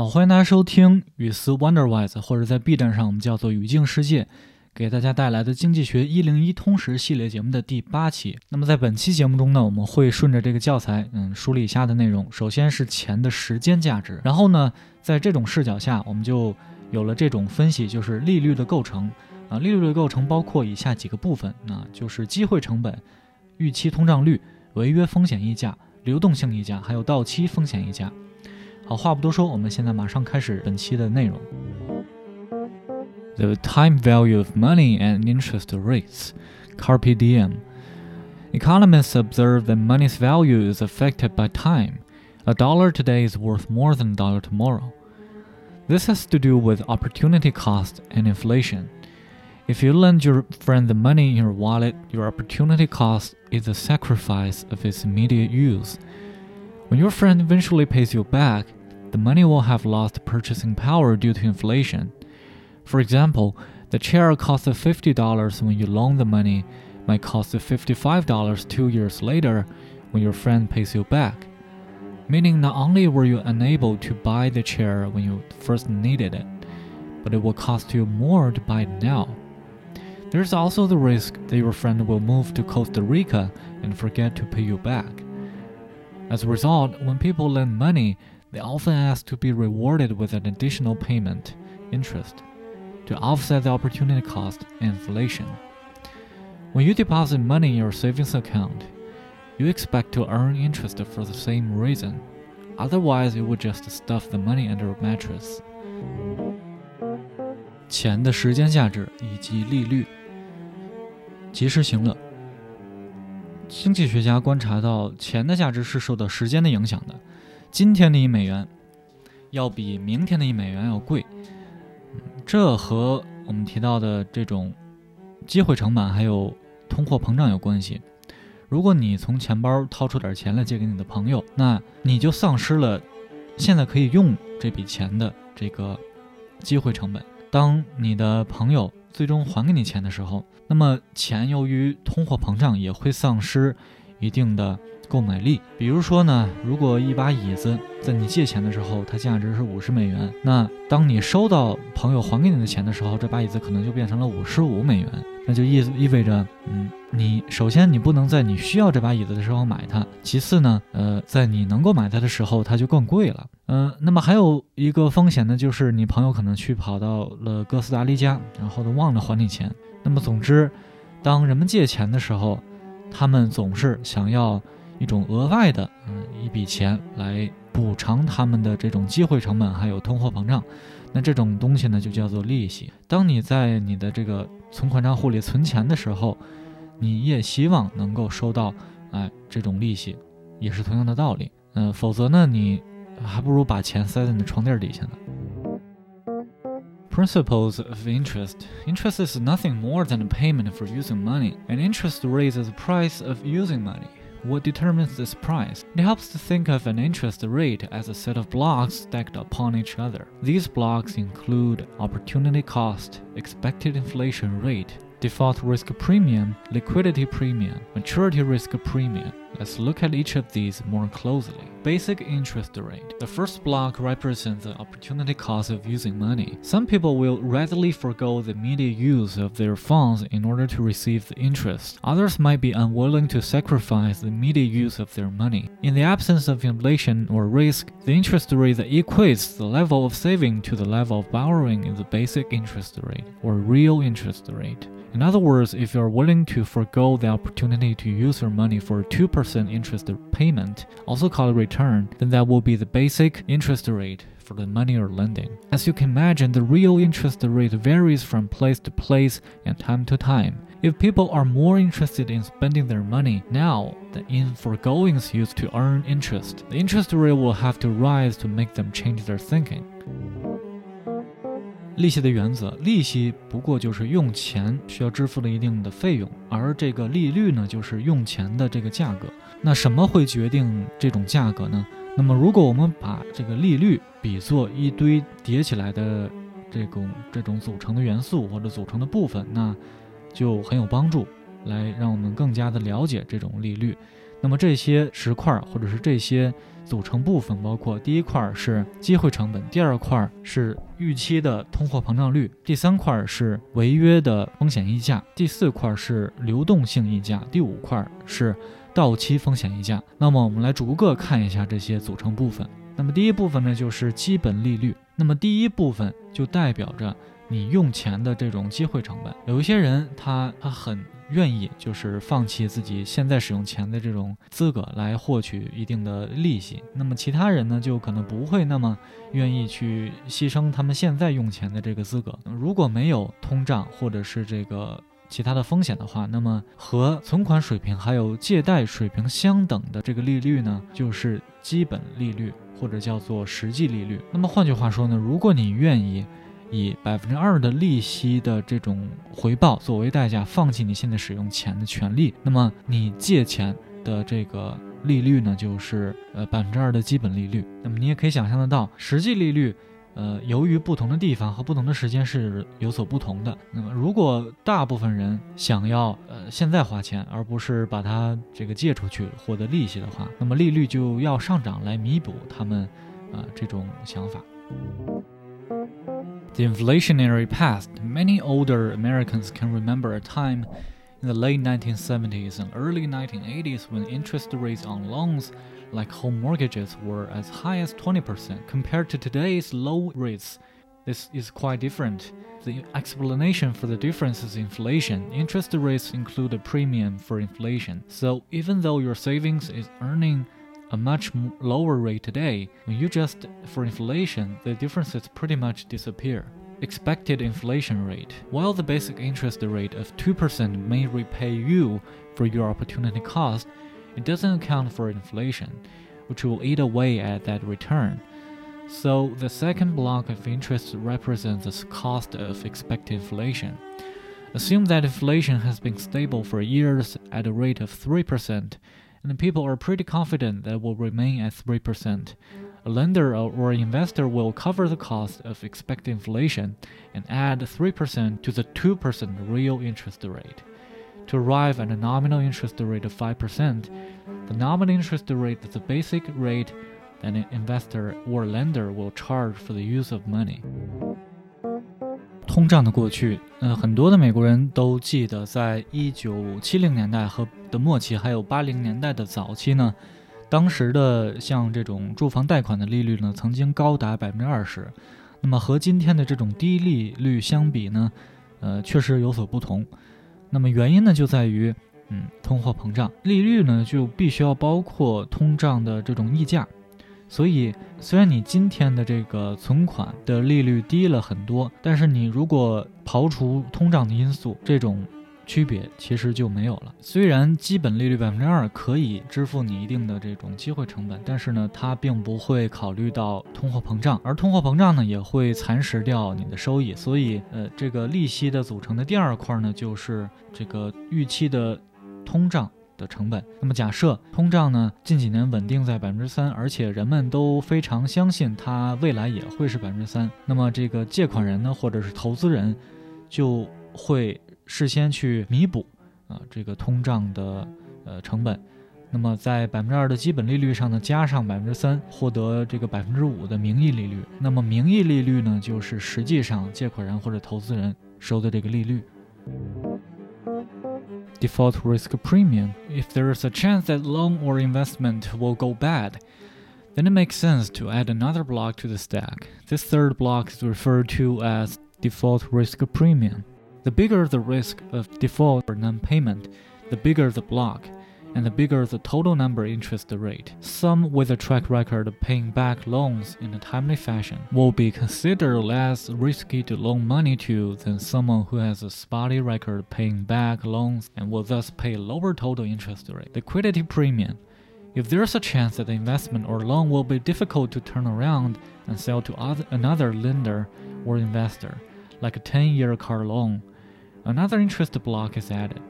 好，欢迎大家收听语思 Wonderwise，或者在 B 站上我们叫做语境世界，给大家带来的经济学一零一通识系列节目的第八期。那么在本期节目中呢，我们会顺着这个教材，嗯，梳理以下的内容。首先是钱的时间价值，然后呢，在这种视角下，我们就有了这种分析，就是利率的构成。啊，利率的构成包括以下几个部分，那就是机会成本、预期通胀率、违约风险溢价、流动性溢价，还有到期风险溢价。好，话不多说，我们现在马上开始本期的内容。The time value of money and interest rates, carpe diem. Economists observe that money's value is affected by time. A dollar today is worth more than a dollar tomorrow. This has to do with opportunity cost and inflation. If you lend your friend the money in your wallet, your opportunity cost is the sacrifice of its immediate use. When your friend eventually pays you back, the money will have lost purchasing power due to inflation. For example, the chair costed $50 when you loan the money might cost $55 two years later when your friend pays you back. Meaning, not only were you unable to buy the chair when you first needed it, but it will cost you more to buy it now. There's also the risk that your friend will move to Costa Rica and forget to pay you back. As a result, when people lend money, they often ask to be rewarded with an additional payment, interest, to offset the opportunity cost and inflation. When you deposit money in your savings account, you expect to earn interest for the same reason. Otherwise, you would just stuff the money under a mattress. 钱的时间价值以及利率，及时行乐。经济学家观察到，钱的价值是受到时间的影响的。 今天的一美元要比明天的一美元要贵，这和我们提到的这种机会成本还有通货膨胀有关系。如果你从钱包掏出点钱来借给你的朋友，那你就丧失了现在可以用这笔钱的这个机会成本。当你的朋友最终还给你钱的时候，那么钱由于通货膨胀也会丧失一定的。购买力，比如说呢，如果一把椅子在你借钱的时候，它价值是五十美元，那当你收到朋友还给你的钱的时候，这把椅子可能就变成了五十五美元，那就意意味着，嗯，你首先你不能在你需要这把椅子的时候买它，其次呢，呃，在你能够买它的时候，它就更贵了，嗯，那么还有一个风险呢，就是你朋友可能去跑到了哥斯达黎加，然后都忘了还你钱，那么总之，当人们借钱的时候，他们总是想要。一种额外的，嗯，一笔钱来补偿他们的这种机会成本，还有通货膨胀。那这种东西呢，就叫做利息。当你在你的这个存款账户里存钱的时候，你也希望能够收到，哎，这种利息，也是同样的道理。嗯，否则呢，你还不如把钱塞在你的床垫底下呢。Principles of interest. Interest is nothing more than a payment for using money, and interest raises the price of using money. What determines this price? It helps to think of an interest rate as a set of blocks stacked upon each other. These blocks include opportunity cost, expected inflation rate, default risk premium, liquidity premium, maturity risk premium. Let's look at each of these more closely. Basic interest rate. The first block represents the opportunity cost of using money. Some people will readily forego the immediate use of their funds in order to receive the interest. Others might be unwilling to sacrifice the immediate use of their money. In the absence of inflation or risk, the interest rate that equates the level of saving to the level of borrowing is the basic interest rate, or real interest rate. In other words, if you are willing to forego the opportunity to use your money for a 2% interest payment, also called a return, then that will be the basic interest rate for the money you're lending. As you can imagine, the real interest rate varies from place to place and time to time. If people are more interested in spending their money now than in foregoings used to earn interest, the interest rate will have to rise to make them change their thinking. 利息的原则，利息不过就是用钱需要支付的一定的费用，而这个利率呢，就是用钱的这个价格。那什么会决定这种价格呢？那么如果我们把这个利率比作一堆叠起来的这种这种组成的元素或者组成的部分，那就很有帮助，来让我们更加的了解这种利率。那么这些石块或者是这些组成部分，包括第一块是机会成本，第二块是预期的通货膨胀率，第三块是违约的风险溢价，第四块是流动性溢价，第五块是到期风险溢价。那么我们来逐个看一下这些组成部分。那么第一部分呢，就是基本利率。那么第一部分就代表着你用钱的这种机会成本。有一些人他他很。愿意就是放弃自己现在使用钱的这种资格来获取一定的利息，那么其他人呢就可能不会那么愿意去牺牲他们现在用钱的这个资格。如果没有通胀或者是这个其他的风险的话，那么和存款水平还有借贷水平相等的这个利率呢，就是基本利率或者叫做实际利率。那么换句话说呢，如果你愿意。以百分之二的利息的这种回报作为代价，放弃你现在使用钱的权利，那么你借钱的这个利率呢，就是呃百分之二的基本利率。那么你也可以想象得到，实际利率，呃，由于不同的地方和不同的时间是有所不同的。那么如果大部分人想要呃现在花钱，而不是把它这个借出去获得利息的话，那么利率就要上涨来弥补他们啊这种想法。The inflationary past, many older Americans can remember a time in the late 1970s and early 1980s when interest rates on loans like home mortgages were as high as 20% compared to today's low rates. This is quite different. The explanation for the difference is inflation. Interest rates include a premium for inflation. So even though your savings is earning a much lower rate today, when you adjust for inflation, the differences pretty much disappear. Expected inflation rate. While the basic interest rate of 2% may repay you for your opportunity cost, it doesn't account for inflation, which will eat away at that return. So the second block of interest represents the cost of expected inflation. Assume that inflation has been stable for years at a rate of 3%, and people are pretty confident that it will remain at 3%. A lender or investor will cover the cost of expected inflation and add 3% to the 2% real interest rate. To arrive at a nominal interest rate of 5%, the nominal interest rate is the basic rate that an investor or lender will charge for the use of money. 通胀的过去，呃，很多的美国人都记得，在一九七零年代和的末期，还有八零年代的早期呢，当时的像这种住房贷款的利率呢，曾经高达百分之二十。那么和今天的这种低利率相比呢，呃，确实有所不同。那么原因呢，就在于，嗯，通货膨胀，利率呢就必须要包括通胀的这种溢价。所以，虽然你今天的这个存款的利率低了很多，但是你如果刨除通胀的因素，这种区别其实就没有了。虽然基本利率百分之二可以支付你一定的这种机会成本，但是呢，它并不会考虑到通货膨胀，而通货膨胀呢也会蚕食掉你的收益。所以，呃，这个利息的组成的第二块呢，就是这个预期的通胀。的成本。那么假设通胀呢近几年稳定在百分之三，而且人们都非常相信它未来也会是百分之三，那么这个借款人呢或者是投资人就会事先去弥补啊这个通胀的呃成本。那么在百分之二的基本利率上呢加上百分之三，获得这个百分之五的名义利率。那么名义利率呢就是实际上借款人或者投资人收的这个利率。Default risk premium. If there is a chance that loan or investment will go bad, then it makes sense to add another block to the stack. This third block is referred to as default risk premium. The bigger the risk of default or non payment, the bigger the block and the bigger the total number interest rate. Some with a track record of paying back loans in a timely fashion will be considered less risky to loan money to than someone who has a spotty record paying back loans and will thus pay lower total interest rate. Liquidity premium. If there's a chance that the investment or loan will be difficult to turn around and sell to other, another lender or investor, like a 10 year car loan, another interest block is added.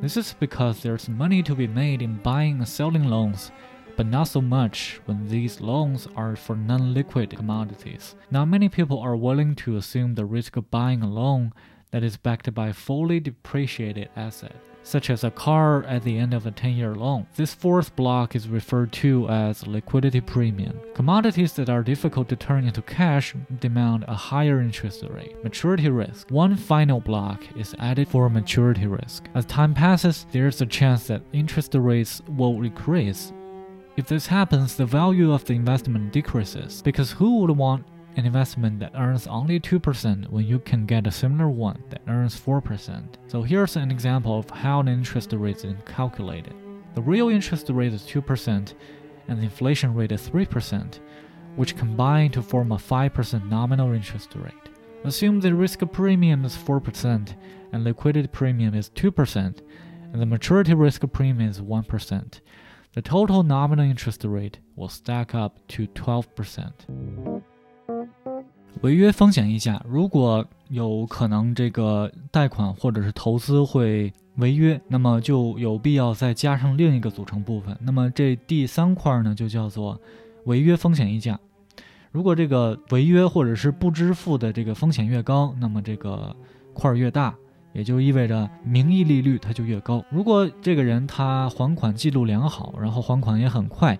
This is because there's money to be made in buying and selling loans, but not so much when these loans are for non liquid commodities. Not many people are willing to assume the risk of buying a loan that is backed by a fully depreciated asset. Such as a car at the end of a 10 year loan. This fourth block is referred to as liquidity premium. Commodities that are difficult to turn into cash demand a higher interest rate. Maturity risk. One final block is added for maturity risk. As time passes, there's a chance that interest rates will increase. If this happens, the value of the investment decreases because who would want an investment that earns only 2% when you can get a similar one that earns 4%. So here's an example of how the interest rate is calculated. The real interest rate is 2% and the inflation rate is 3%, which combine to form a 5% nominal interest rate. Assume the risk premium is 4% and liquidity premium is 2%, and the maturity risk premium is 1%. The total nominal interest rate will stack up to 12%。违约风险溢价，如果有可能这个贷款或者是投资会违约，那么就有必要再加上另一个组成部分。那么这第三块呢，就叫做违约风险溢价。如果这个违约或者是不支付的这个风险越高，那么这个块儿越大，也就意味着名义利率它就越高。如果这个人他还款记录良好，然后还款也很快。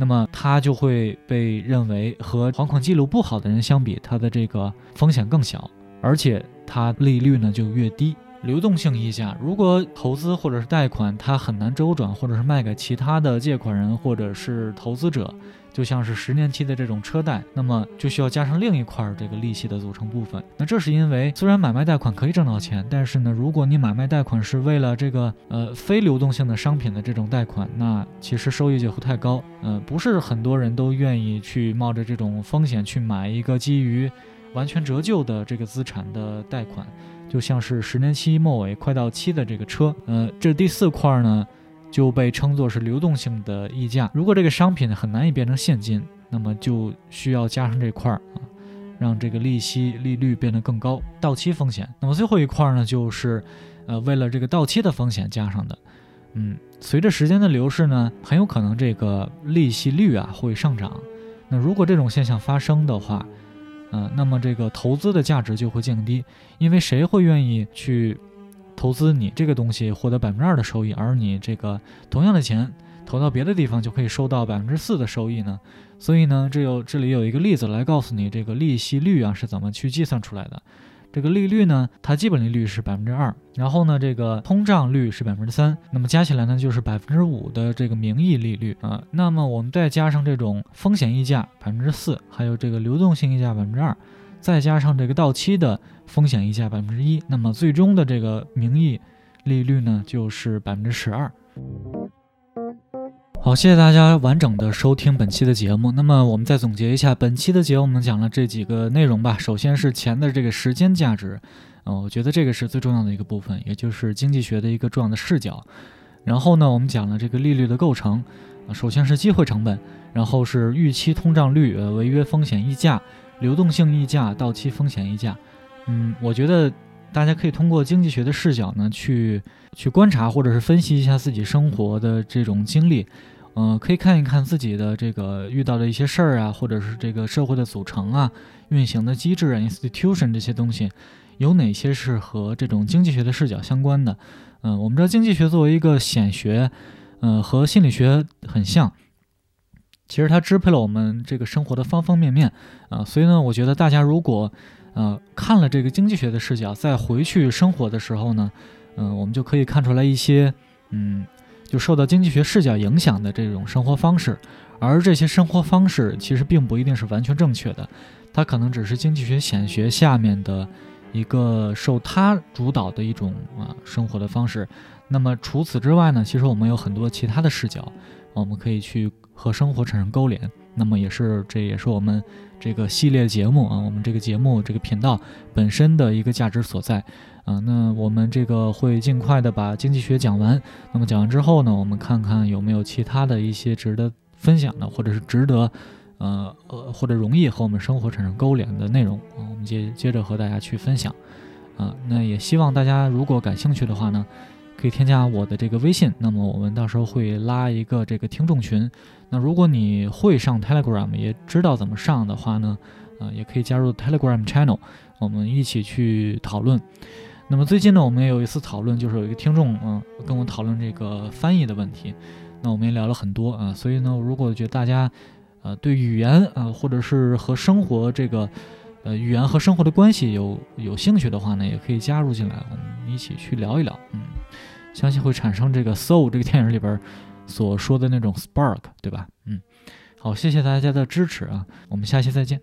那么他就会被认为和还款记录不好的人相比，他的这个风险更小，而且他利率呢就越低。流动性溢价，如果投资或者是贷款它很难周转，或者是卖给其他的借款人或者是投资者。就像是十年期的这种车贷，那么就需要加上另一块这个利息的组成部分。那这是因为虽然买卖贷款可以挣到钱，但是呢，如果你买卖贷款是为了这个呃非流动性的商品的这种贷款，那其实收益就会太高。呃，不是很多人都愿意去冒着这种风险去买一个基于完全折旧的这个资产的贷款，就像是十年期末尾快到期的这个车。呃，这第四块呢？就被称作是流动性的溢价。如果这个商品很难以变成现金，那么就需要加上这块儿啊，让这个利息利率变得更高。到期风险。那么最后一块呢，就是呃为了这个到期的风险加上的。嗯，随着时间的流逝呢，很有可能这个利息率啊会上涨。那如果这种现象发生的话，呃，那么这个投资的价值就会降低，因为谁会愿意去？投资你这个东西获得百分之二的收益，而你这个同样的钱投到别的地方就可以收到百分之四的收益呢？所以呢，这有这里有一个例子来告诉你这个利息率啊是怎么去计算出来的。这个利率呢，它基本利率是百分之二，然后呢，这个通胀率是百分之三，那么加起来呢就是百分之五的这个名义利率啊。那么我们再加上这种风险溢价百分之四，还有这个流动性溢价百分之二。再加上这个到期的风险溢价百分之一，那么最终的这个名义利率呢就是百分之十二。好，谢谢大家完整的收听本期的节目。那么我们再总结一下本期的节目，我们讲了这几个内容吧。首先是钱的这个时间价值，嗯，我觉得这个是最重要的一个部分，也就是经济学的一个重要的视角。然后呢，我们讲了这个利率的构成，首先是机会成本，然后是预期通胀率，呃，违约风险溢价。流动性溢价、到期风险溢价，嗯，我觉得大家可以通过经济学的视角呢，去去观察或者是分析一下自己生活的这种经历，嗯，可以看一看自己的这个遇到的一些事儿啊，或者是这个社会的组成啊、运行的机制啊、institution 这些东西，有哪些是和这种经济学的视角相关的？嗯，我们知道经济学作为一个显学，嗯，和心理学很像。其实它支配了我们这个生活的方方面面啊，所以呢，我觉得大家如果呃看了这个经济学的视角，再回去生活的时候呢，嗯，我们就可以看出来一些嗯，就受到经济学视角影响的这种生活方式，而这些生活方式其实并不一定是完全正确的，它可能只是经济学显学下面的一个受它主导的一种啊生活的方式。那么除此之外呢，其实我们有很多其他的视角，我们可以去。和生活产生勾连，那么也是，这也是我们这个系列节目啊，我们这个节目这个频道本身的一个价值所在啊。那我们这个会尽快的把经济学讲完。那么讲完之后呢，我们看看有没有其他的一些值得分享的，或者是值得，呃呃，或者容易和我们生活产生勾连的内容啊，我们接接着和大家去分享啊。那也希望大家如果感兴趣的话呢。可以添加我的这个微信，那么我们到时候会拉一个这个听众群。那如果你会上 Telegram，也知道怎么上的话呢，呃，也可以加入 Telegram Channel，我们一起去讨论。那么最近呢，我们也有一次讨论，就是有一个听众嗯跟我讨论这个翻译的问题，那我们也聊了很多啊。所以呢，如果觉得大家呃对语言啊或者是和生活这个呃语言和生活的关系有有兴趣的话呢，也可以加入进来，我们一起去聊一聊。嗯，相信会产生这个《Soul》这个电影里边所说的那种 spark，对吧？嗯，好，谢谢大家的支持啊，我们下期再见。